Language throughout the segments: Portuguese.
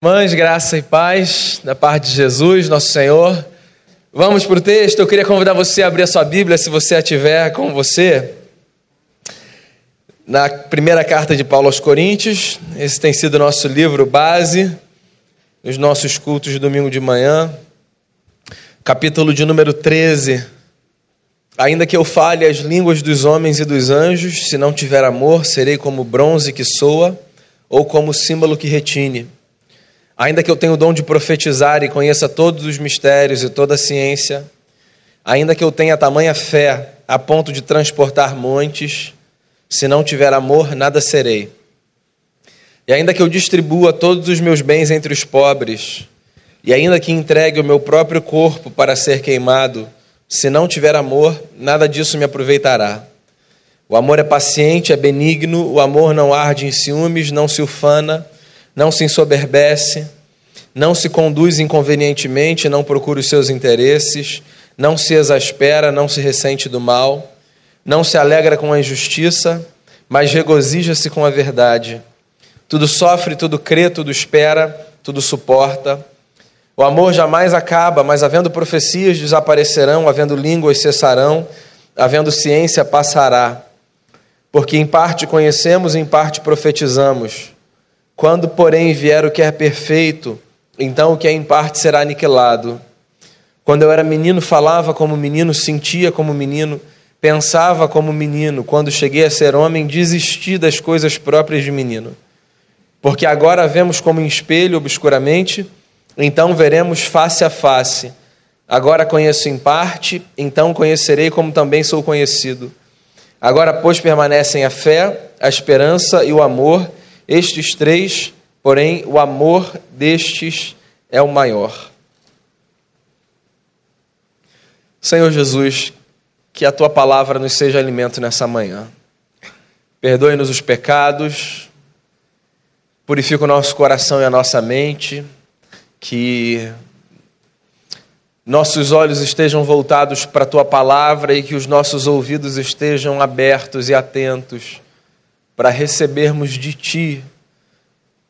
Mães, graça e paz da parte de Jesus, nosso Senhor. Vamos para o texto. Eu queria convidar você a abrir a sua Bíblia, se você a tiver com você. Na primeira carta de Paulo aos Coríntios, esse tem sido nosso livro base, nos nossos cultos de domingo de manhã. Capítulo de número 13. Ainda que eu fale as línguas dos homens e dos anjos, se não tiver amor, serei como bronze que soa ou como símbolo que retine. Ainda que eu tenha o dom de profetizar e conheça todos os mistérios e toda a ciência, ainda que eu tenha tamanha fé a ponto de transportar montes, se não tiver amor, nada serei. E ainda que eu distribua todos os meus bens entre os pobres, e ainda que entregue o meu próprio corpo para ser queimado, se não tiver amor, nada disso me aproveitará. O amor é paciente, é benigno, o amor não arde em ciúmes, não se ufana não se ensoberbece, não se conduz inconvenientemente, não procura os seus interesses, não se exaspera, não se ressente do mal, não se alegra com a injustiça, mas regozija-se com a verdade. Tudo sofre, tudo crê, tudo espera, tudo suporta. O amor jamais acaba, mas havendo profecias desaparecerão, havendo línguas cessarão, havendo ciência passará. Porque em parte conhecemos, em parte profetizamos. Quando, porém, vier o que é perfeito, então o que é em parte será aniquilado. Quando eu era menino, falava como menino, sentia como menino, pensava como menino. Quando cheguei a ser homem, desisti das coisas próprias de menino. Porque agora vemos como em espelho, obscuramente, então veremos face a face. Agora conheço em parte, então conhecerei como também sou conhecido. Agora, pois, permanecem a fé, a esperança e o amor estes três, porém, o amor destes é o maior. Senhor Jesus, que a tua palavra nos seja alimento nessa manhã. Perdoe-nos os pecados, purifica o nosso coração e a nossa mente, que nossos olhos estejam voltados para a tua palavra e que os nossos ouvidos estejam abertos e atentos para recebermos de Ti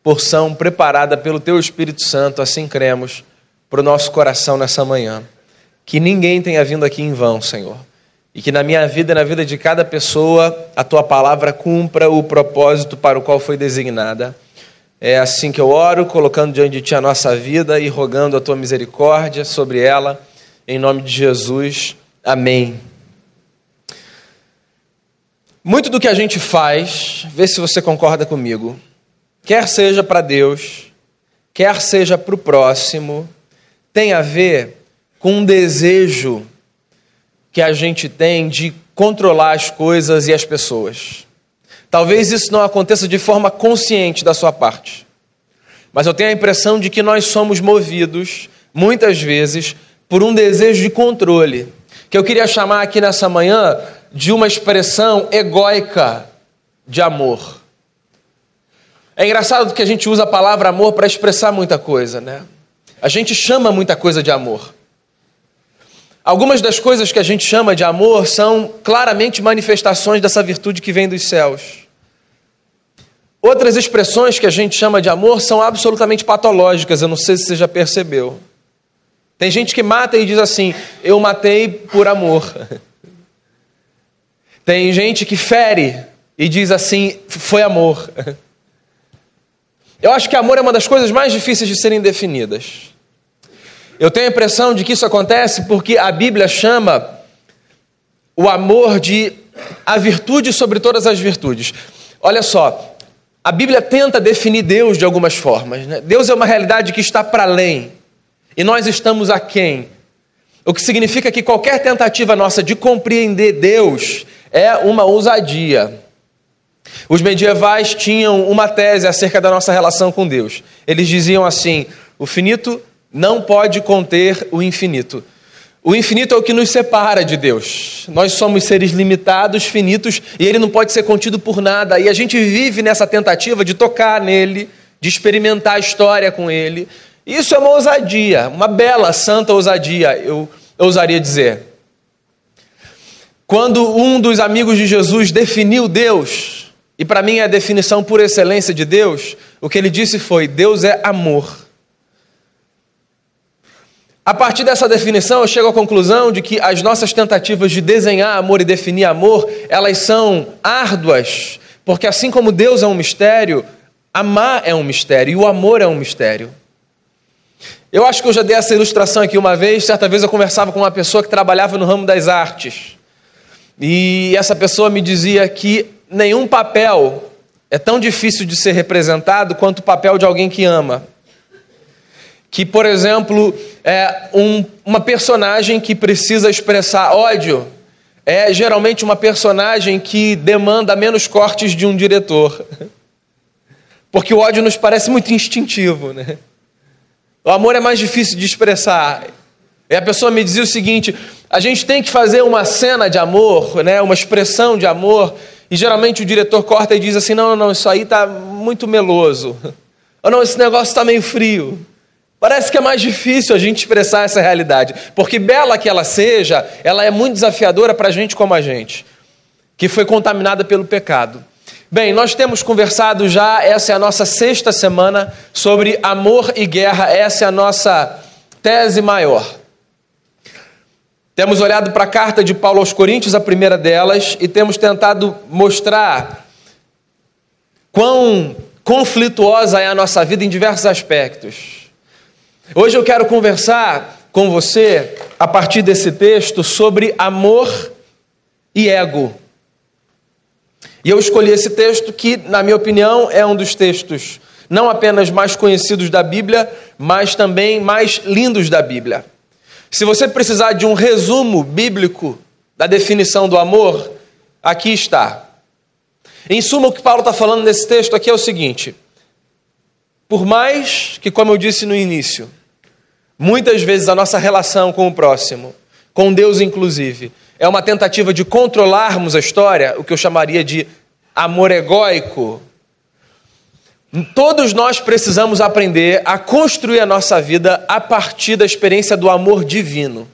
porção preparada pelo Teu Espírito Santo, assim cremos, para o nosso coração nessa manhã. Que ninguém tenha vindo aqui em vão, Senhor. E que na minha vida e na vida de cada pessoa a Tua palavra cumpra o propósito para o qual foi designada. É assim que eu oro, colocando diante de Ti a nossa vida e rogando a Tua misericórdia sobre ela. Em nome de Jesus. Amém. Muito do que a gente faz, vê se você concorda comigo, quer seja para Deus, quer seja para o próximo, tem a ver com um desejo que a gente tem de controlar as coisas e as pessoas. Talvez isso não aconteça de forma consciente da sua parte, mas eu tenho a impressão de que nós somos movidos, muitas vezes, por um desejo de controle, que eu queria chamar aqui nessa manhã de uma expressão egóica de amor. É engraçado que a gente usa a palavra amor para expressar muita coisa, né? A gente chama muita coisa de amor. Algumas das coisas que a gente chama de amor são claramente manifestações dessa virtude que vem dos céus. Outras expressões que a gente chama de amor são absolutamente patológicas, eu não sei se você já percebeu. Tem gente que mata e diz assim: Eu matei por amor. Tem gente que fere e diz assim: foi amor. Eu acho que amor é uma das coisas mais difíceis de serem definidas. Eu tenho a impressão de que isso acontece porque a Bíblia chama o amor de a virtude sobre todas as virtudes. Olha só, a Bíblia tenta definir Deus de algumas formas. Né? Deus é uma realidade que está para além e nós estamos aquém. O que significa que qualquer tentativa nossa de compreender Deus é uma ousadia. Os medievais tinham uma tese acerca da nossa relação com Deus. Eles diziam assim: o finito não pode conter o infinito. O infinito é o que nos separa de Deus. Nós somos seres limitados, finitos, e ele não pode ser contido por nada. E a gente vive nessa tentativa de tocar nele, de experimentar a história com ele. Isso é uma ousadia, uma bela, santa ousadia, eu ousaria dizer. Quando um dos amigos de Jesus definiu Deus, e para mim é a definição por excelência de Deus, o que ele disse foi: Deus é amor. A partir dessa definição, eu chego à conclusão de que as nossas tentativas de desenhar amor e definir amor, elas são árduas, porque assim como Deus é um mistério, amar é um mistério e o amor é um mistério. Eu acho que eu já dei essa ilustração aqui uma vez. Certa vez eu conversava com uma pessoa que trabalhava no ramo das artes. E essa pessoa me dizia que nenhum papel é tão difícil de ser representado quanto o papel de alguém que ama que, por exemplo, é um, uma personagem que precisa expressar ódio é geralmente uma personagem que demanda menos cortes de um diretor. Porque o ódio nos parece muito instintivo, né? O amor é mais difícil de expressar. E a pessoa me dizia o seguinte: a gente tem que fazer uma cena de amor, né, uma expressão de amor, e geralmente o diretor corta e diz assim: não, não, isso aí está muito meloso. Ou não, esse negócio está meio frio. Parece que é mais difícil a gente expressar essa realidade, porque bela que ela seja, ela é muito desafiadora para a gente como a gente, que foi contaminada pelo pecado. Bem, nós temos conversado já, essa é a nossa sexta semana, sobre amor e guerra, essa é a nossa tese maior. Temos olhado para a carta de Paulo aos Coríntios, a primeira delas, e temos tentado mostrar quão conflituosa é a nossa vida em diversos aspectos. Hoje eu quero conversar com você, a partir desse texto, sobre amor e ego. E eu escolhi esse texto que, na minha opinião, é um dos textos não apenas mais conhecidos da Bíblia, mas também mais lindos da Bíblia. Se você precisar de um resumo bíblico da definição do amor, aqui está. Em suma, o que Paulo está falando nesse texto aqui é o seguinte: por mais que, como eu disse no início, Muitas vezes a nossa relação com o próximo, com Deus inclusive, é uma tentativa de controlarmos a história, o que eu chamaria de amor egóico. Todos nós precisamos aprender a construir a nossa vida a partir da experiência do amor divino.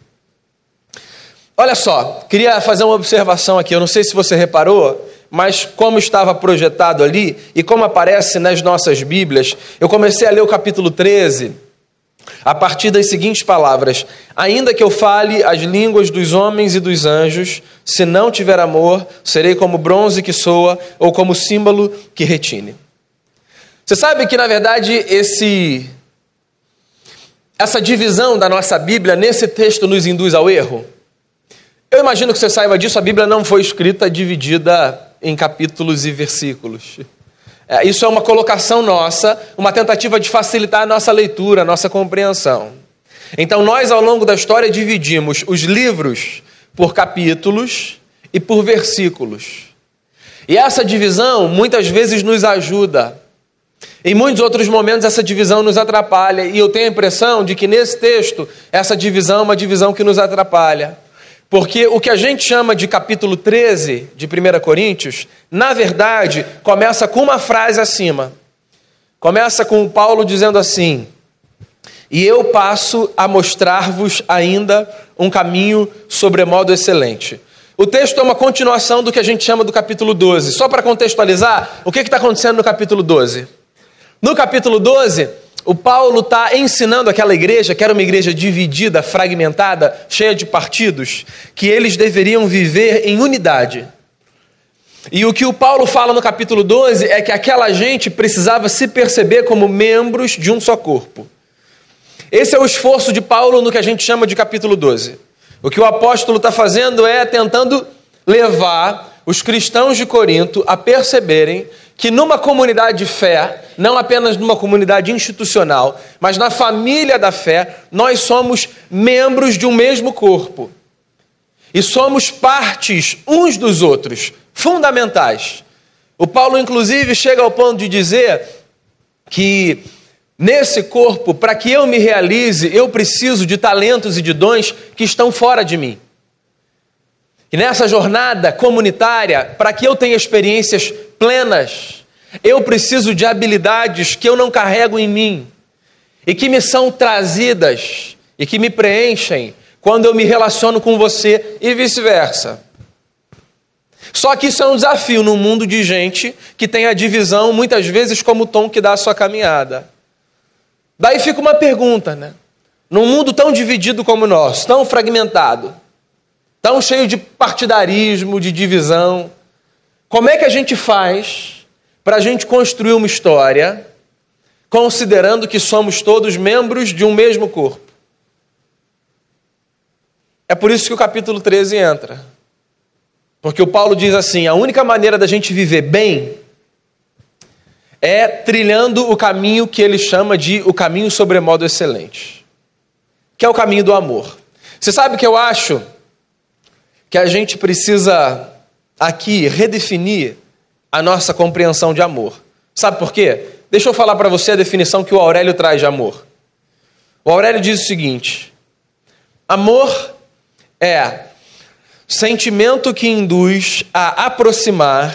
Olha só, queria fazer uma observação aqui. Eu não sei se você reparou, mas como estava projetado ali e como aparece nas nossas Bíblias, eu comecei a ler o capítulo 13 a partir das seguintes palavras: Ainda que eu fale as línguas dos homens e dos anjos, se não tiver amor, serei como bronze que soa ou como símbolo que retine. Você sabe que, na verdade, esse, essa divisão da nossa Bíblia nesse texto nos induz ao erro? Eu imagino que você saiba disso, a Bíblia não foi escrita dividida em capítulos e versículos. É, isso é uma colocação nossa, uma tentativa de facilitar a nossa leitura, a nossa compreensão. Então, nós, ao longo da história, dividimos os livros por capítulos e por versículos. E essa divisão muitas vezes nos ajuda. Em muitos outros momentos, essa divisão nos atrapalha. E eu tenho a impressão de que nesse texto, essa divisão é uma divisão que nos atrapalha. Porque o que a gente chama de capítulo 13 de 1 Coríntios, na verdade, começa com uma frase acima. Começa com Paulo dizendo assim: E eu passo a mostrar-vos ainda um caminho sobremodo excelente. O texto é uma continuação do que a gente chama do capítulo 12. Só para contextualizar, o que está acontecendo no capítulo 12? No capítulo 12, o Paulo está ensinando aquela igreja, que era uma igreja dividida, fragmentada, cheia de partidos, que eles deveriam viver em unidade. E o que o Paulo fala no capítulo 12 é que aquela gente precisava se perceber como membros de um só corpo. Esse é o esforço de Paulo no que a gente chama de capítulo 12. O que o apóstolo está fazendo é tentando levar os cristãos de Corinto a perceberem que numa comunidade de fé, não apenas numa comunidade institucional, mas na família da fé, nós somos membros de um mesmo corpo. E somos partes uns dos outros, fundamentais. O Paulo, inclusive, chega ao ponto de dizer que nesse corpo, para que eu me realize, eu preciso de talentos e de dons que estão fora de mim. E nessa jornada comunitária, para que eu tenha experiências plenas, eu preciso de habilidades que eu não carrego em mim e que me são trazidas e que me preenchem quando eu me relaciono com você e vice-versa. Só que isso é um desafio num mundo de gente que tem a divisão muitas vezes como tom que dá a sua caminhada. Daí fica uma pergunta, né? Num mundo tão dividido como o nosso, tão fragmentado, tão cheio de partidarismo, de divisão, como é que a gente faz para a gente construir uma história considerando que somos todos membros de um mesmo corpo? É por isso que o capítulo 13 entra. Porque o Paulo diz assim: a única maneira da gente viver bem é trilhando o caminho que ele chama de o caminho sobremodo excelente, que é o caminho do amor. Você sabe que eu acho que a gente precisa aqui redefinir a nossa compreensão de amor. Sabe por quê? Deixa eu falar para você a definição que o Aurélio traz de amor. O Aurélio diz o seguinte: amor é sentimento que induz a aproximar,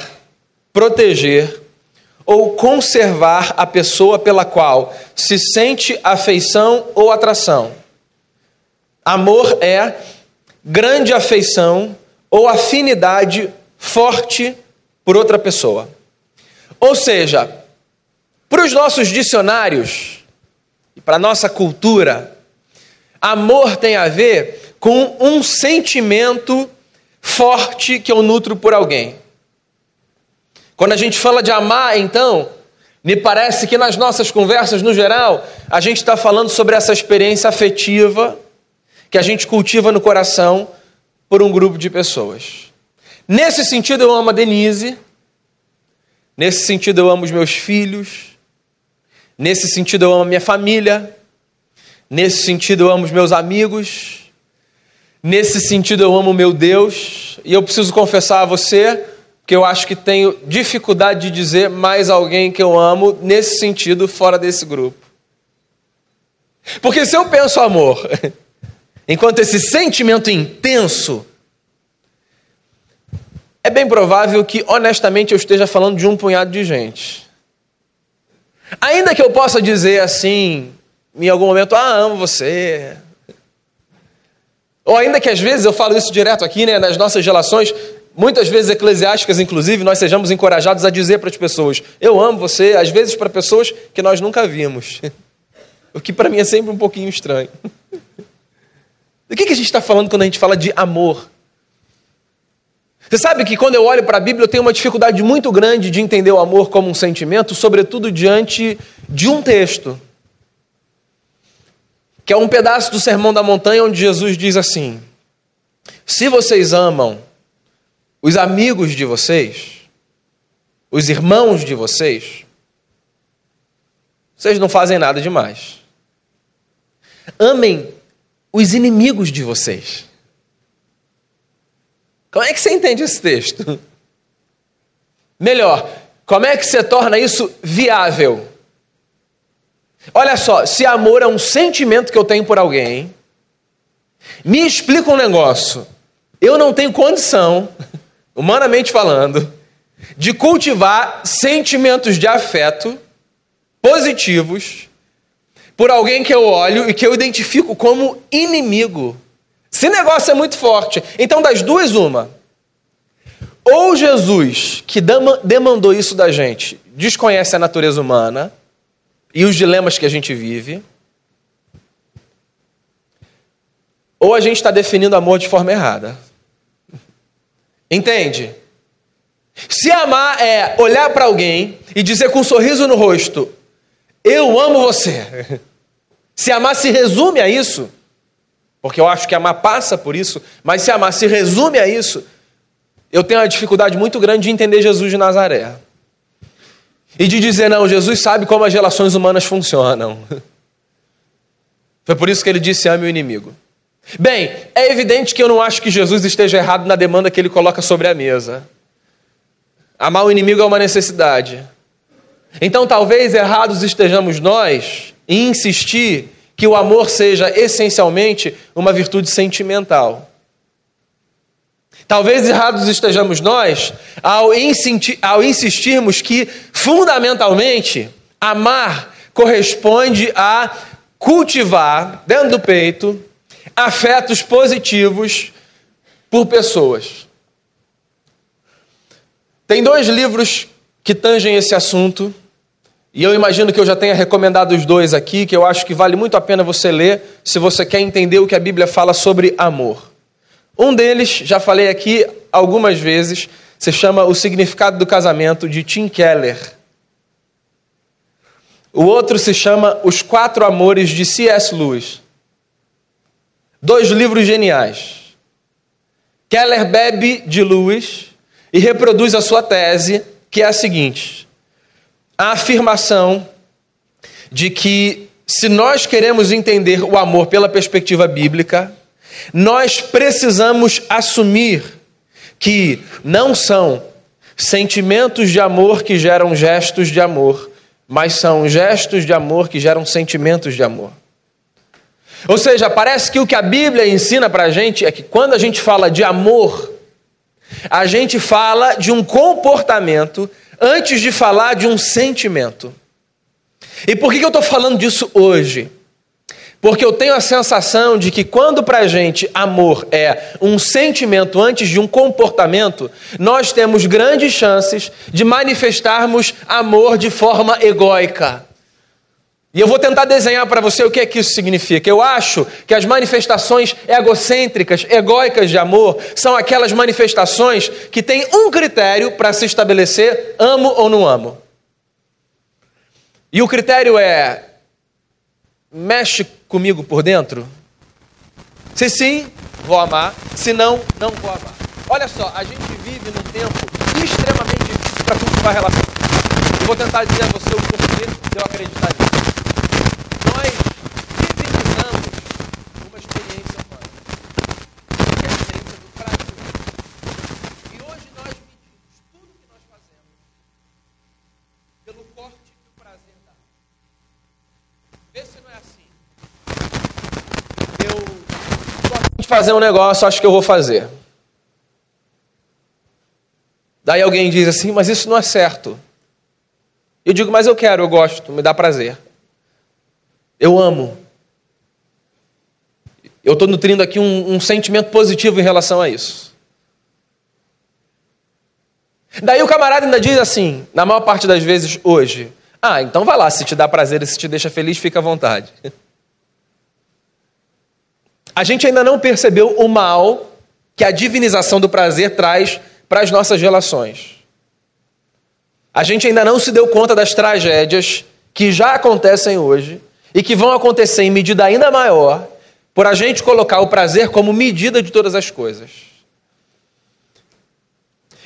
proteger ou conservar a pessoa pela qual se sente afeição ou atração. Amor é grande afeição ou afinidade forte por outra pessoa. Ou seja, para os nossos dicionários e para a nossa cultura, amor tem a ver com um sentimento forte que eu nutro por alguém. Quando a gente fala de amar, então, me parece que nas nossas conversas, no geral, a gente está falando sobre essa experiência afetiva que a gente cultiva no coração por um grupo de pessoas. Nesse sentido, eu amo a Denise. Nesse sentido, eu amo os meus filhos. Nesse sentido, eu amo a minha família. Nesse sentido, eu amo os meus amigos. Nesse sentido, eu amo o meu Deus. E eu preciso confessar a você que eu acho que tenho dificuldade de dizer mais alguém que eu amo nesse sentido fora desse grupo. Porque se eu penso amor, enquanto esse sentimento intenso, é bem provável que, honestamente, eu esteja falando de um punhado de gente. Ainda que eu possa dizer assim, em algum momento, ah, amo você. Ou ainda que às vezes eu falo isso direto aqui, né, nas nossas relações, muitas vezes eclesiásticas, inclusive, nós sejamos encorajados a dizer para as pessoas: Eu amo você, às vezes para pessoas que nós nunca vimos. O que para mim é sempre um pouquinho estranho. Do que, que a gente está falando quando a gente fala de amor? Você sabe que quando eu olho para a Bíblia eu tenho uma dificuldade muito grande de entender o amor como um sentimento, sobretudo diante de um texto, que é um pedaço do Sermão da Montanha, onde Jesus diz assim: Se vocês amam os amigos de vocês, os irmãos de vocês, vocês não fazem nada demais. Amem os inimigos de vocês. Como é que você entende esse texto? Melhor, como é que você torna isso viável? Olha só, se amor é um sentimento que eu tenho por alguém, me explica um negócio. Eu não tenho condição humanamente falando, de cultivar sentimentos de afeto positivos por alguém que eu olho e que eu identifico como inimigo. Esse negócio é muito forte. Então, das duas, uma. Ou Jesus, que demandou isso da gente, desconhece a natureza humana e os dilemas que a gente vive, ou a gente está definindo amor de forma errada. Entende? Se amar é olhar para alguém e dizer com um sorriso no rosto: Eu amo você. Se amar se resume a isso, porque eu acho que amar passa por isso, mas se amar se resume a isso, eu tenho uma dificuldade muito grande de entender Jesus de Nazaré. E de dizer, não, Jesus sabe como as relações humanas funcionam. Foi por isso que ele disse: ame o inimigo. Bem, é evidente que eu não acho que Jesus esteja errado na demanda que ele coloca sobre a mesa. Amar o inimigo é uma necessidade. Então, talvez errados estejamos nós em insistir que o amor seja essencialmente uma virtude sentimental. Talvez errados estejamos nós ao, ao insistirmos que, fundamentalmente, amar corresponde a cultivar dentro do peito afetos positivos por pessoas. Tem dois livros que tangem esse assunto, e eu imagino que eu já tenha recomendado os dois aqui, que eu acho que vale muito a pena você ler se você quer entender o que a Bíblia fala sobre amor. Um deles, já falei aqui algumas vezes, se chama O Significado do Casamento, de Tim Keller. O outro se chama Os Quatro Amores, de C.S. Lewis. Dois livros geniais. Keller bebe de Lewis e reproduz a sua tese, que é a seguinte: a afirmação de que se nós queremos entender o amor pela perspectiva bíblica, nós precisamos assumir que não são sentimentos de amor que geram gestos de amor, mas são gestos de amor que geram sentimentos de amor. Ou seja, parece que o que a Bíblia ensina para a gente é que quando a gente fala de amor, a gente fala de um comportamento antes de falar de um sentimento. E por que eu estou falando disso hoje? Porque eu tenho a sensação de que quando para a gente amor é um sentimento antes de um comportamento, nós temos grandes chances de manifestarmos amor de forma egóica. E eu vou tentar desenhar para você o que é que isso significa. Eu acho que as manifestações egocêntricas, egóicas de amor, são aquelas manifestações que têm um critério para se estabelecer: amo ou não amo. E o critério é: mexe comigo por dentro? Se sim, vou amar. Se não, não vou amar. Olha só, a gente vive num tempo extremamente difícil para cultivar relação. Eu vou tentar dizer a você o porquê de eu acreditar nisso. Fazer um negócio, acho que eu vou fazer. Daí alguém diz assim, mas isso não é certo. Eu digo, mas eu quero, eu gosto, me dá prazer. Eu amo. Eu estou nutrindo aqui um, um sentimento positivo em relação a isso. Daí o camarada ainda diz assim, na maior parte das vezes hoje: Ah, então vai lá, se te dá prazer e se te deixa feliz, fica à vontade. a gente ainda não percebeu o mal que a divinização do prazer traz para as nossas relações. A gente ainda não se deu conta das tragédias que já acontecem hoje e que vão acontecer em medida ainda maior por a gente colocar o prazer como medida de todas as coisas.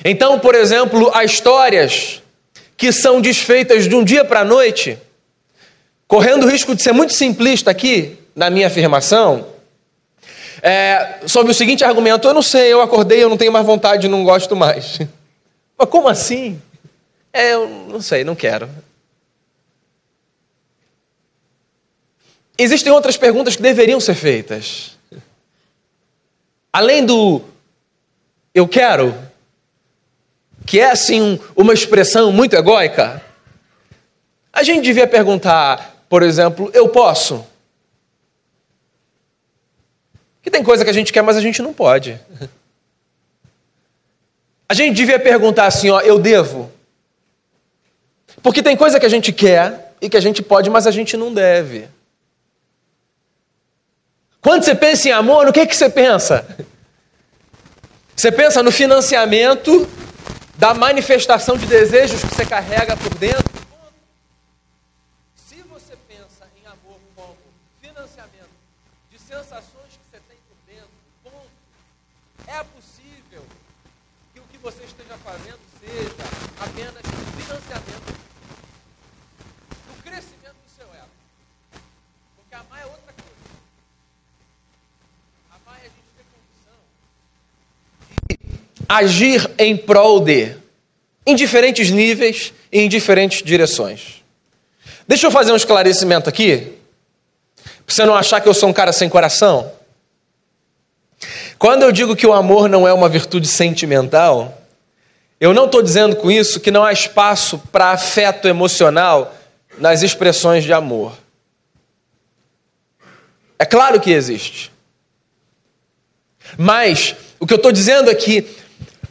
Então, por exemplo, há histórias que são desfeitas de um dia para a noite, correndo o risco de ser muito simplista aqui na minha afirmação, é, sobre o seguinte argumento: eu não sei, eu acordei, eu não tenho mais vontade, não gosto mais. Mas como assim? É, eu não sei, não quero. Existem outras perguntas que deveriam ser feitas. Além do eu quero, que é assim uma expressão muito egóica, a gente devia perguntar, por exemplo, eu posso? Que tem coisa que a gente quer, mas a gente não pode. A gente devia perguntar assim, ó, eu devo? Porque tem coisa que a gente quer e que a gente pode, mas a gente não deve. Quando você pensa em amor, no que, que você pensa? Você pensa no financiamento da manifestação de desejos que você carrega por dentro? Agir em prol de, em diferentes níveis e em diferentes direções. Deixa eu fazer um esclarecimento aqui, para você não achar que eu sou um cara sem coração. Quando eu digo que o amor não é uma virtude sentimental, eu não estou dizendo com isso que não há espaço para afeto emocional nas expressões de amor. É claro que existe. Mas o que eu estou dizendo é que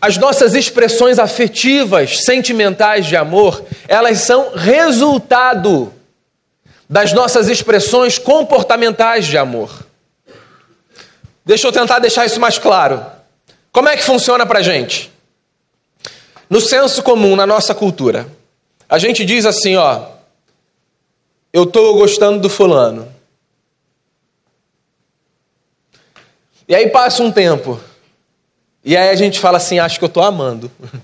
as nossas expressões afetivas, sentimentais de amor, elas são resultado das nossas expressões comportamentais de amor. Deixa eu tentar deixar isso mais claro. Como é que funciona para gente? No senso comum, na nossa cultura, a gente diz assim, ó, eu estou gostando do fulano. E aí passa um tempo. E aí a gente fala assim, acho que eu estou amando.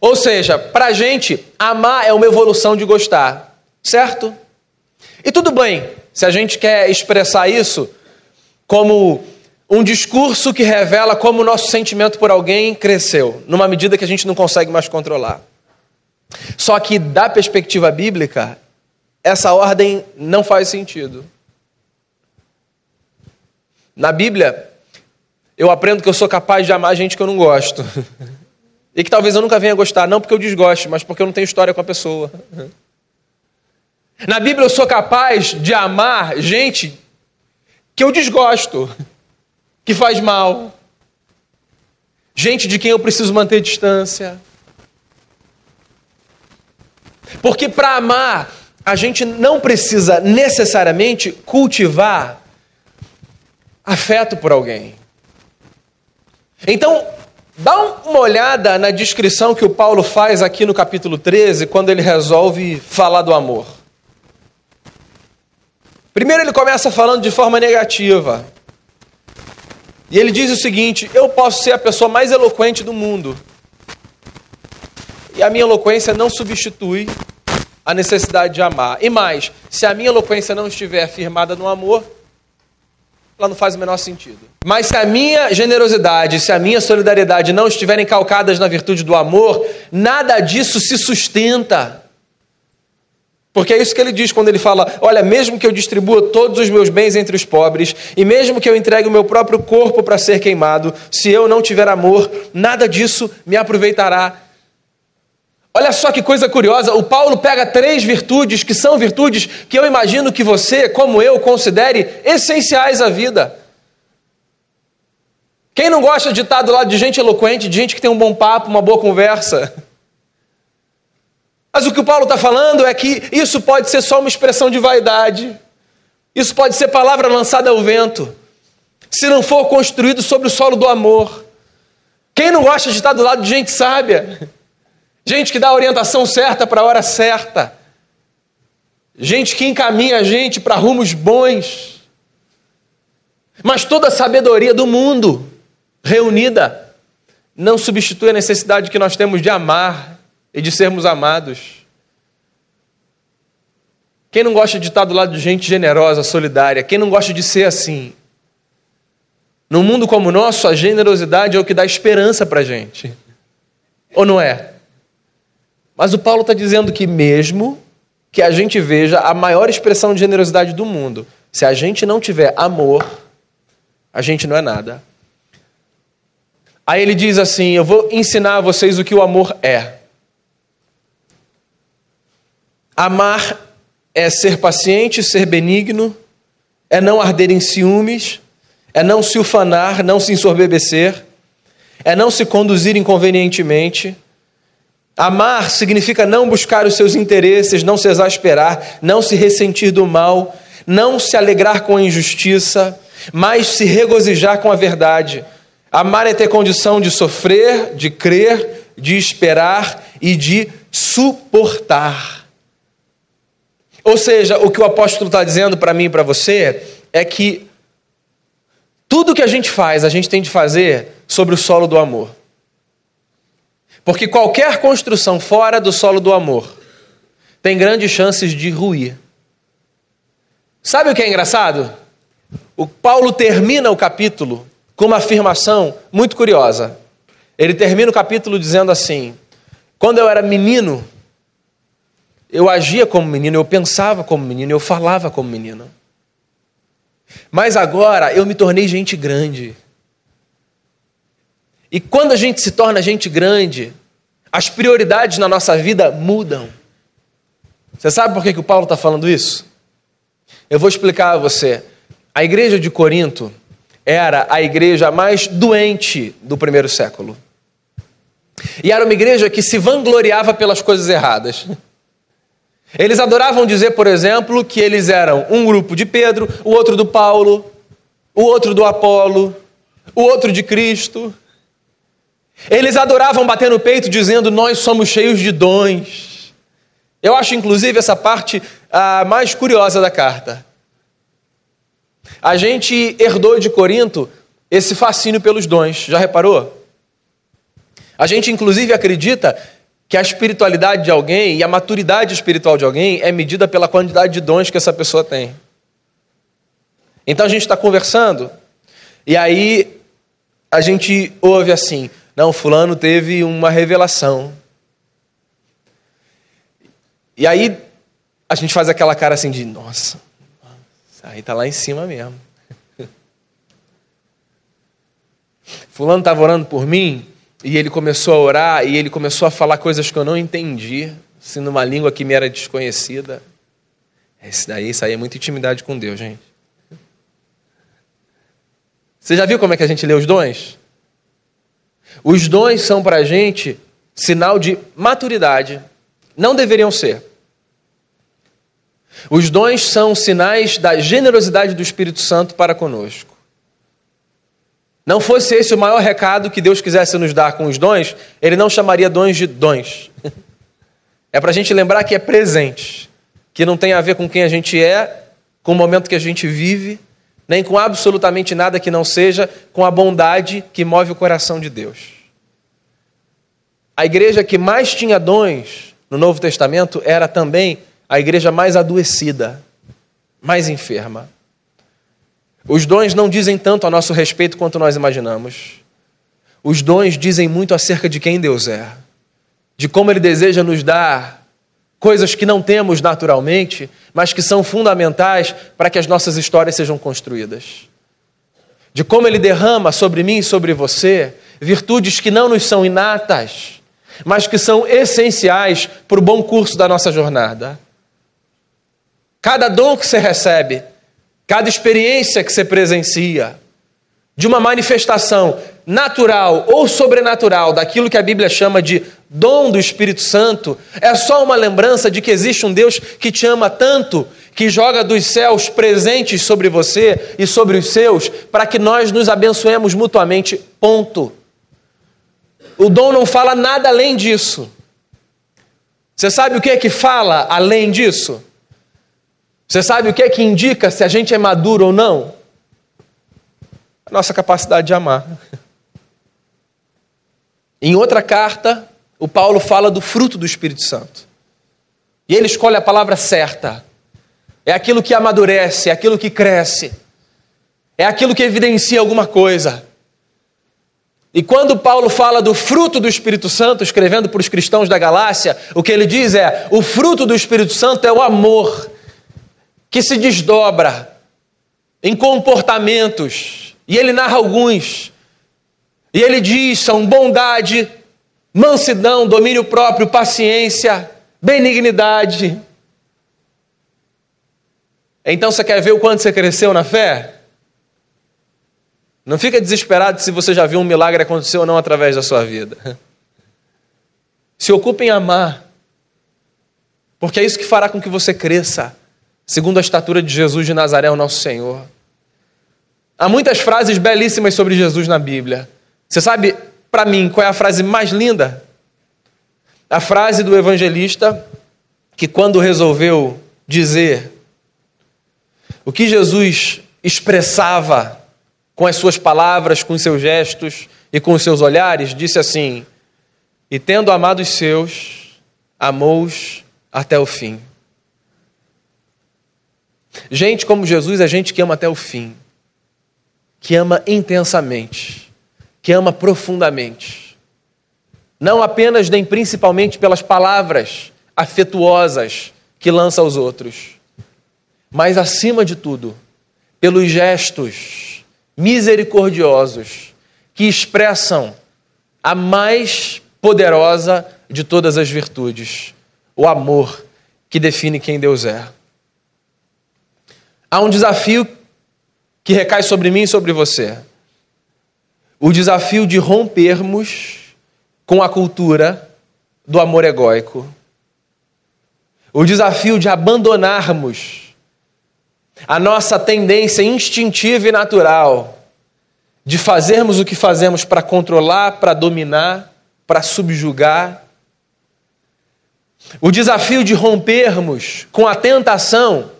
Ou seja, para a gente, amar é uma evolução de gostar, certo? E tudo bem, se a gente quer expressar isso como um discurso que revela como o nosso sentimento por alguém cresceu, numa medida que a gente não consegue mais controlar. Só que, da perspectiva bíblica, essa ordem não faz sentido. Na Bíblia, eu aprendo que eu sou capaz de amar gente que eu não gosto. E que talvez eu nunca venha gostar, não porque eu desgoste, mas porque eu não tenho história com a pessoa. Na Bíblia, eu sou capaz de amar gente que eu desgosto que faz mal, gente de quem eu preciso manter distância. Porque para amar, a gente não precisa necessariamente cultivar afeto por alguém. Então, dá uma olhada na descrição que o Paulo faz aqui no capítulo 13, quando ele resolve falar do amor. Primeiro, ele começa falando de forma negativa. E ele diz o seguinte: Eu posso ser a pessoa mais eloquente do mundo. E a minha eloquência não substitui a necessidade de amar. E mais, se a minha eloquência não estiver firmada no amor, ela não faz o menor sentido. Mas se a minha generosidade, se a minha solidariedade não estiverem calcadas na virtude do amor, nada disso se sustenta. Porque é isso que ele diz quando ele fala: Olha, mesmo que eu distribua todos os meus bens entre os pobres, e mesmo que eu entregue o meu próprio corpo para ser queimado, se eu não tiver amor, nada disso me aproveitará. Olha só que coisa curiosa, o Paulo pega três virtudes que são virtudes que eu imagino que você, como eu, considere essenciais à vida. Quem não gosta de estar do lado de gente eloquente, de gente que tem um bom papo, uma boa conversa? Mas o que o Paulo está falando é que isso pode ser só uma expressão de vaidade. Isso pode ser palavra lançada ao vento. Se não for construído sobre o solo do amor. Quem não gosta de estar do lado de gente sábia? Gente que dá a orientação certa para a hora certa. Gente que encaminha a gente para rumos bons. Mas toda a sabedoria do mundo reunida não substitui a necessidade que nós temos de amar e de sermos amados. Quem não gosta de estar do lado de gente generosa, solidária? Quem não gosta de ser assim? Num mundo como o nosso, a generosidade é o que dá esperança para gente. Ou não é? Mas o Paulo está dizendo que, mesmo que a gente veja a maior expressão de generosidade do mundo, se a gente não tiver amor, a gente não é nada. Aí ele diz assim: Eu vou ensinar a vocês o que o amor é. Amar é ser paciente, ser benigno, é não arder em ciúmes, é não se ufanar, não se ensorbebecer, é não se conduzir inconvenientemente. Amar significa não buscar os seus interesses, não se exasperar, não se ressentir do mal, não se alegrar com a injustiça, mas se regozijar com a verdade. Amar é ter condição de sofrer, de crer, de esperar e de suportar. Ou seja, o que o apóstolo está dizendo para mim e para você é que tudo que a gente faz, a gente tem de fazer sobre o solo do amor. Porque qualquer construção fora do solo do amor tem grandes chances de ruir. Sabe o que é engraçado? O Paulo termina o capítulo com uma afirmação muito curiosa. Ele termina o capítulo dizendo assim: Quando eu era menino, eu agia como menino, eu pensava como menino, eu falava como menino. Mas agora eu me tornei gente grande. E quando a gente se torna gente grande, as prioridades na nossa vida mudam. Você sabe por que, que o Paulo está falando isso? Eu vou explicar a você. A igreja de Corinto, era a igreja mais doente do primeiro século. E era uma igreja que se vangloriava pelas coisas erradas. Eles adoravam dizer, por exemplo, que eles eram um grupo de Pedro, o outro do Paulo, o outro do Apolo, o outro de Cristo. Eles adoravam bater no peito dizendo: Nós somos cheios de dons. Eu acho, inclusive, essa parte a mais curiosa da carta. A gente herdou de Corinto esse fascínio pelos dons, já reparou? A gente, inclusive, acredita que a espiritualidade de alguém e a maturidade espiritual de alguém é medida pela quantidade de dons que essa pessoa tem. Então a gente está conversando, e aí a gente ouve assim: não, Fulano teve uma revelação. E aí a gente faz aquela cara assim de: nossa, aí está lá em cima mesmo. Fulano estava orando por mim, e ele começou a orar e ele começou a falar coisas que eu não entendi, assim, numa língua que me era desconhecida. Esse daí, isso aí é muita intimidade com Deus, gente. Você já viu como é que a gente lê os dons? Os dons são para a gente sinal de maturidade. Não deveriam ser. Os dons são sinais da generosidade do Espírito Santo para conosco. Não fosse esse o maior recado que Deus quisesse nos dar com os dons, Ele não chamaria dons de dons. É para a gente lembrar que é presente, que não tem a ver com quem a gente é, com o momento que a gente vive, nem com absolutamente nada que não seja com a bondade que move o coração de Deus. A igreja que mais tinha dons no Novo Testamento era também a igreja mais adoecida, mais enferma. Os dons não dizem tanto a nosso respeito quanto nós imaginamos. Os dons dizem muito acerca de quem Deus é, de como Ele deseja nos dar coisas que não temos naturalmente, mas que são fundamentais para que as nossas histórias sejam construídas. De como Ele derrama sobre mim e sobre você virtudes que não nos são inatas, mas que são essenciais para o bom curso da nossa jornada. Cada dom que você recebe cada experiência que você presencia, de uma manifestação natural ou sobrenatural daquilo que a Bíblia chama de dom do Espírito Santo, é só uma lembrança de que existe um Deus que te ama tanto, que joga dos céus presentes sobre você e sobre os seus, para que nós nos abençoemos mutuamente. Ponto. O dom não fala nada além disso. Você sabe o que é que fala além disso? Você sabe o que é que indica se a gente é maduro ou não? A nossa capacidade de amar. Em outra carta, o Paulo fala do fruto do Espírito Santo. E ele escolhe a palavra certa. É aquilo que amadurece, é aquilo que cresce, é aquilo que evidencia alguma coisa. E quando Paulo fala do fruto do Espírito Santo, escrevendo para os cristãos da Galácia, o que ele diz é: o fruto do Espírito Santo é o amor, que se desdobra em comportamentos, e ele narra alguns. E ele diz: são bondade, mansidão, domínio próprio, paciência, benignidade. Então você quer ver o quanto você cresceu na fé? Não fica desesperado se você já viu um milagre acontecer ou não através da sua vida. Se ocupe em amar, porque é isso que fará com que você cresça segundo a estatura de Jesus de Nazaré, o nosso Senhor. Há muitas frases belíssimas sobre Jesus na Bíblia. Você sabe, para mim, qual é a frase mais linda? A frase do evangelista que, quando resolveu dizer o que Jesus expressava com as suas palavras, com os seus gestos e com os seus olhares, disse assim: E tendo amado os seus, amou-os até o fim. Gente como Jesus é gente que ama até o fim, que ama intensamente, que ama profundamente. Não apenas nem principalmente pelas palavras afetuosas que lança aos outros, mas acima de tudo, pelos gestos misericordiosos que expressam a mais poderosa de todas as virtudes, o amor que define quem Deus é. Há um desafio que recai sobre mim e sobre você. O desafio de rompermos com a cultura do amor egóico. O desafio de abandonarmos a nossa tendência instintiva e natural de fazermos o que fazemos para controlar, para dominar, para subjugar. O desafio de rompermos com a tentação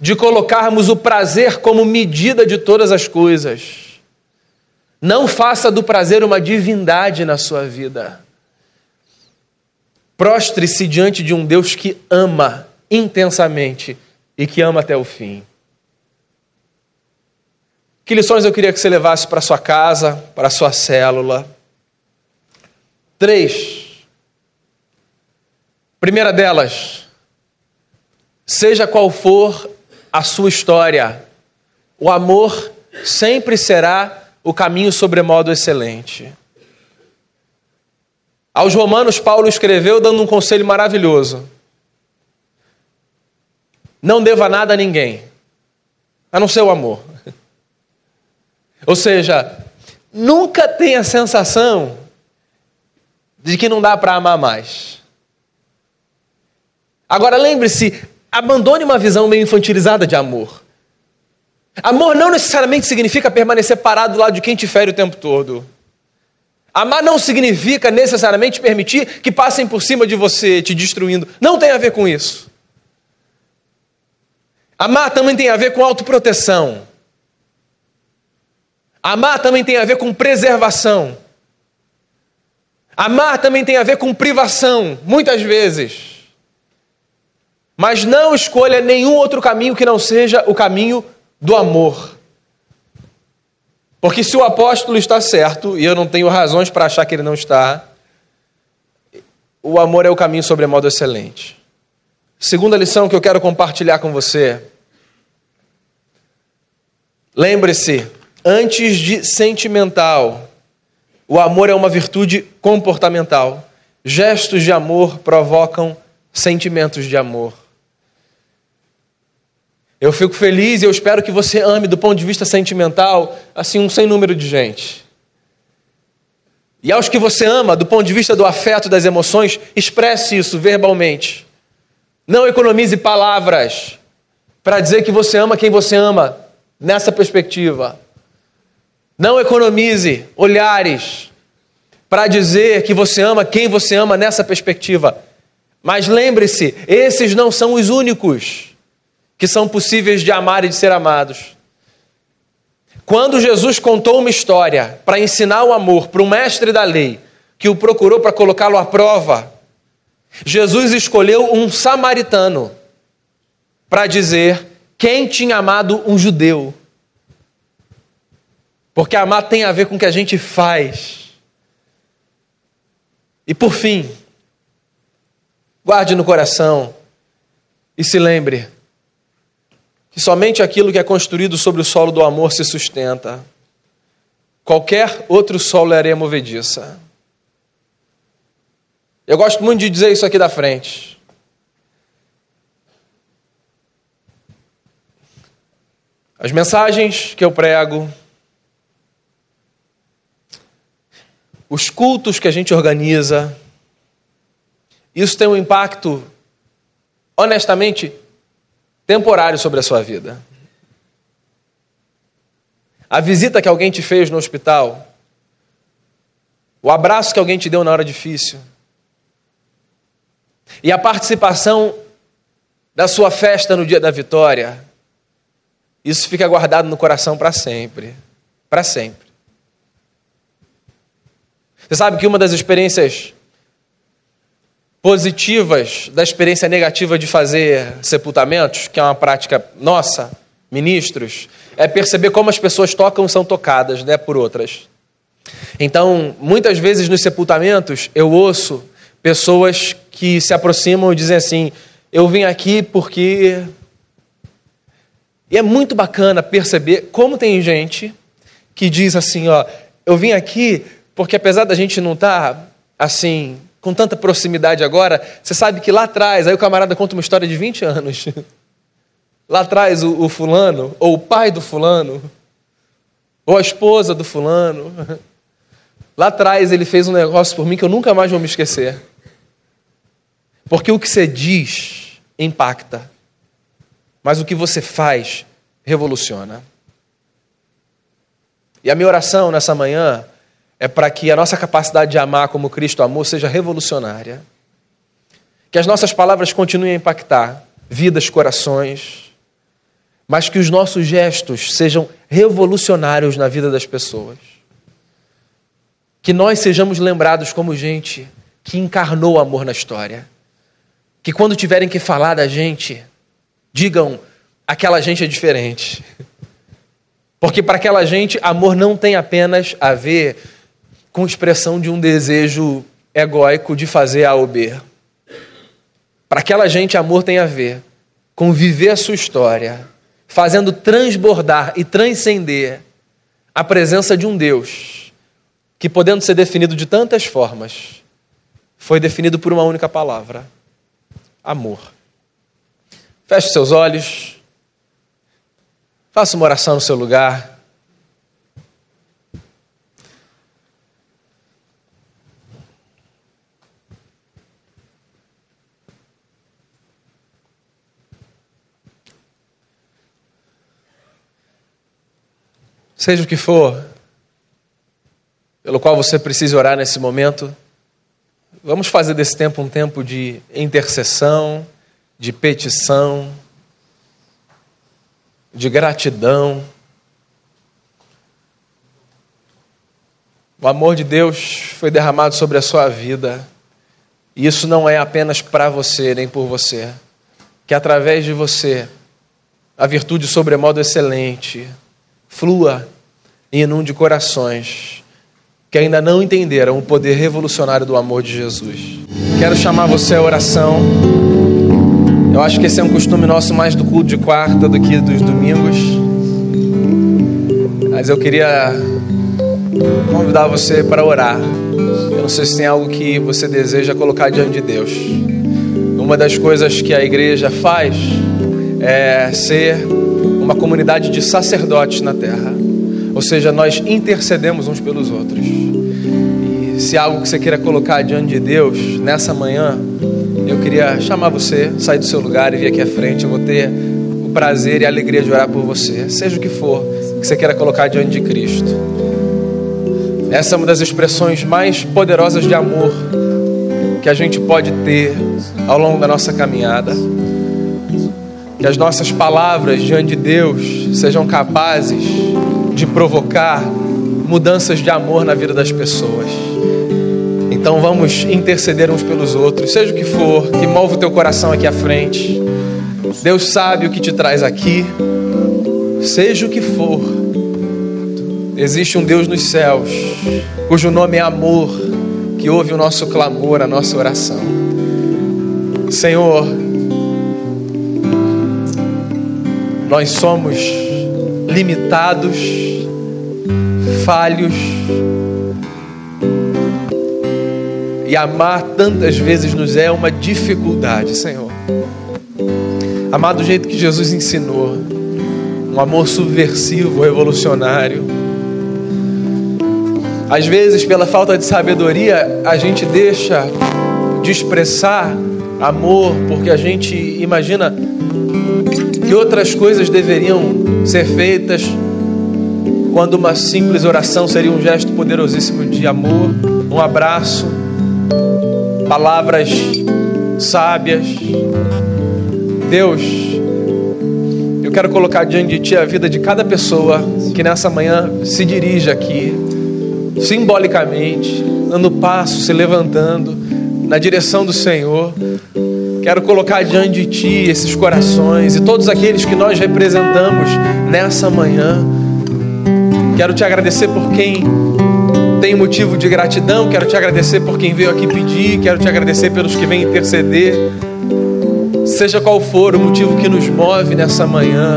de colocarmos o prazer como medida de todas as coisas. Não faça do prazer uma divindade na sua vida. Prostre-se diante de um Deus que ama intensamente e que ama até o fim. Que lições eu queria que você levasse para sua casa, para sua célula? Três. Primeira delas, seja qual for a sua história, o amor sempre será o caminho sobremodo excelente. Aos Romanos, Paulo escreveu dando um conselho maravilhoso: Não deva nada a ninguém, a não ser o amor. Ou seja, nunca tenha a sensação de que não dá para amar mais. Agora lembre-se, abandone uma visão meio infantilizada de amor. Amor não necessariamente significa permanecer parado do lado de quem te fere o tempo todo. Amar não significa necessariamente permitir que passem por cima de você, te destruindo. Não tem a ver com isso. Amar também tem a ver com autoproteção. Amar também tem a ver com preservação. Amar também tem a ver com privação, muitas vezes. Mas não escolha nenhum outro caminho que não seja o caminho do amor. Porque se o apóstolo está certo, e eu não tenho razões para achar que ele não está, o amor é o caminho sobremodo excelente. Segunda lição que eu quero compartilhar com você. Lembre-se, antes de sentimental, o amor é uma virtude comportamental. Gestos de amor provocam sentimentos de amor. Eu fico feliz e eu espero que você ame do ponto de vista sentimental, assim, um sem número de gente. E aos que você ama, do ponto de vista do afeto, das emoções, expresse isso verbalmente. Não economize palavras para dizer que você ama quem você ama, nessa perspectiva. Não economize olhares para dizer que você ama quem você ama nessa perspectiva. Mas lembre-se, esses não são os únicos que são possíveis de amar e de ser amados. Quando Jesus contou uma história para ensinar o amor para um mestre da lei que o procurou para colocá-lo à prova, Jesus escolheu um samaritano para dizer quem tinha amado um judeu. Porque amar tem a ver com o que a gente faz. E por fim, guarde no coração e se lembre que somente aquilo que é construído sobre o solo do amor se sustenta. Qualquer outro solo é areia movediça. Eu gosto muito de dizer isso aqui da frente. As mensagens que eu prego, os cultos que a gente organiza, isso tem um impacto, honestamente, temporário sobre a sua vida. A visita que alguém te fez no hospital, o abraço que alguém te deu na hora difícil, e a participação da sua festa no dia da vitória, isso fica guardado no coração para sempre. Para sempre. Você sabe que uma das experiências positivas da experiência negativa de fazer sepultamentos, que é uma prática nossa, ministros, é perceber como as pessoas tocam são tocadas né, por outras. Então, muitas vezes nos sepultamentos, eu ouço pessoas que se aproximam e dizem assim: Eu vim aqui porque. E é muito bacana perceber como tem gente que diz assim: Ó, eu vim aqui porque apesar da gente não estar tá, assim com tanta proximidade agora, você sabe que lá atrás, aí o camarada conta uma história de 20 anos. Lá atrás, o, o fulano, ou o pai do fulano, Ou a esposa do fulano. Lá atrás ele fez um negócio por mim que eu nunca mais vou me esquecer. Porque o que você diz impacta, mas o que você faz revoluciona. E a minha oração nessa manhã é para que a nossa capacidade de amar como Cristo amou seja revolucionária. Que as nossas palavras continuem a impactar vidas, corações, mas que os nossos gestos sejam revolucionários na vida das pessoas. Que nós sejamos lembrados como gente que encarnou o amor na história. Que quando tiverem que falar da gente, digam: aquela gente é diferente. Porque para aquela gente, amor não tem apenas a ver com expressão de um desejo egóico de fazer A ou B. Para aquela gente, amor tem a ver com viver a sua história, fazendo transbordar e transcender a presença de um Deus que, podendo ser definido de tantas formas, foi definido por uma única palavra: amor. Feche seus olhos, faça uma oração no seu lugar. Seja o que for, pelo qual você precisa orar nesse momento, vamos fazer desse tempo um tempo de intercessão, de petição, de gratidão. O amor de Deus foi derramado sobre a sua vida. E isso não é apenas para você, nem por você. Que através de você, a virtude sobremodo excelente, flua e inunde corações que ainda não entenderam o poder revolucionário do amor de Jesus. Quero chamar você à oração. Eu acho que esse é um costume nosso mais do culto de quarta do que dos domingos. Mas eu queria convidar você para orar. Eu não sei se tem algo que você deseja colocar diante de Deus. Uma das coisas que a igreja faz é ser uma comunidade de sacerdotes na terra. Ou seja, nós intercedemos uns pelos outros. E se há algo que você queira colocar diante de Deus nessa manhã, eu queria chamar você, sair do seu lugar e vir aqui à frente. Eu vou ter o prazer e a alegria de orar por você, seja o que for que você queira colocar diante de Cristo. Essa é uma das expressões mais poderosas de amor que a gente pode ter ao longo da nossa caminhada. Que as nossas palavras diante de Deus sejam capazes de provocar mudanças de amor na vida das pessoas. Então vamos interceder uns pelos outros, seja o que for, que move o teu coração aqui à frente. Deus sabe o que te traz aqui, seja o que for. Existe um Deus nos céus, cujo nome é amor, que ouve o nosso clamor, a nossa oração. Senhor, Nós somos limitados, falhos, e amar tantas vezes nos é uma dificuldade, Senhor. Amar do jeito que Jesus ensinou, um amor subversivo, revolucionário. Às vezes, pela falta de sabedoria, a gente deixa de expressar amor porque a gente imagina que outras coisas deveriam ser feitas quando uma simples oração seria um gesto poderosíssimo de amor, um abraço, palavras sábias. Deus, eu quero colocar diante de Ti a vida de cada pessoa que nessa manhã se dirige aqui, simbolicamente, dando passo, se levantando na direção do Senhor. Quero colocar diante de Ti esses corações e todos aqueles que nós representamos nessa manhã. Quero te agradecer por quem tem motivo de gratidão, quero te agradecer por quem veio aqui pedir, quero te agradecer pelos que vêm interceder. Seja qual for o motivo que nos move nessa manhã,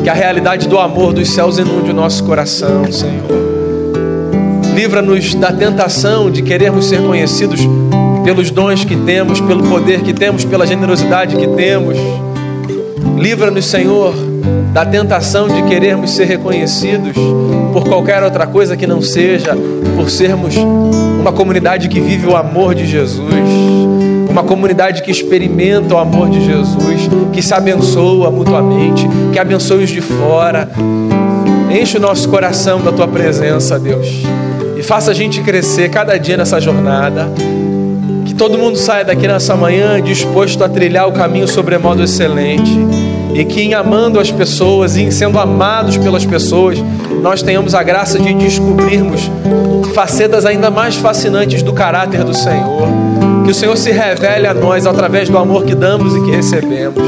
que a realidade do amor dos céus inunde o nosso coração, Senhor. Livra-nos da tentação de querermos ser conhecidos pelos dons que temos, pelo poder que temos, pela generosidade que temos. Livra-nos, Senhor, da tentação de querermos ser reconhecidos por qualquer outra coisa que não seja por sermos uma comunidade que vive o amor de Jesus, uma comunidade que experimenta o amor de Jesus, que se abençoa mutuamente, que abençoe os de fora. Enche o nosso coração da tua presença, Deus, e faça a gente crescer cada dia nessa jornada. Que todo mundo saia daqui nessa manhã disposto a trilhar o caminho sobremodo excelente. E que em amando as pessoas e em sendo amados pelas pessoas, nós tenhamos a graça de descobrirmos facetas ainda mais fascinantes do caráter do Senhor. Que o Senhor se revele a nós através do amor que damos e que recebemos.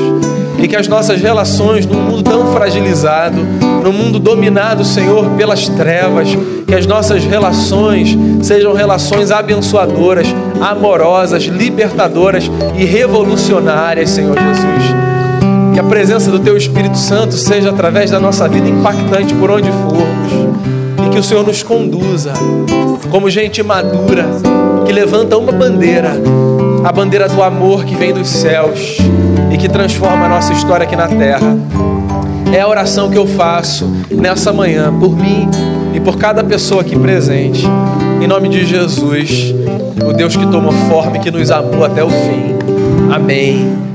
E que as nossas relações, num mundo tão fragilizado, num mundo dominado, Senhor, pelas trevas, que as nossas relações sejam relações abençoadoras, amorosas, libertadoras e revolucionárias, Senhor Jesus. Que a presença do Teu Espírito Santo seja através da nossa vida impactante por onde formos. E que o Senhor nos conduza como gente madura que levanta uma bandeira, a bandeira do amor que vem dos céus e que transforma a nossa história aqui na terra. É a oração que eu faço nessa manhã por mim e por cada pessoa aqui presente. Em nome de Jesus, o Deus que tomou forma e que nos amou até o fim. Amém.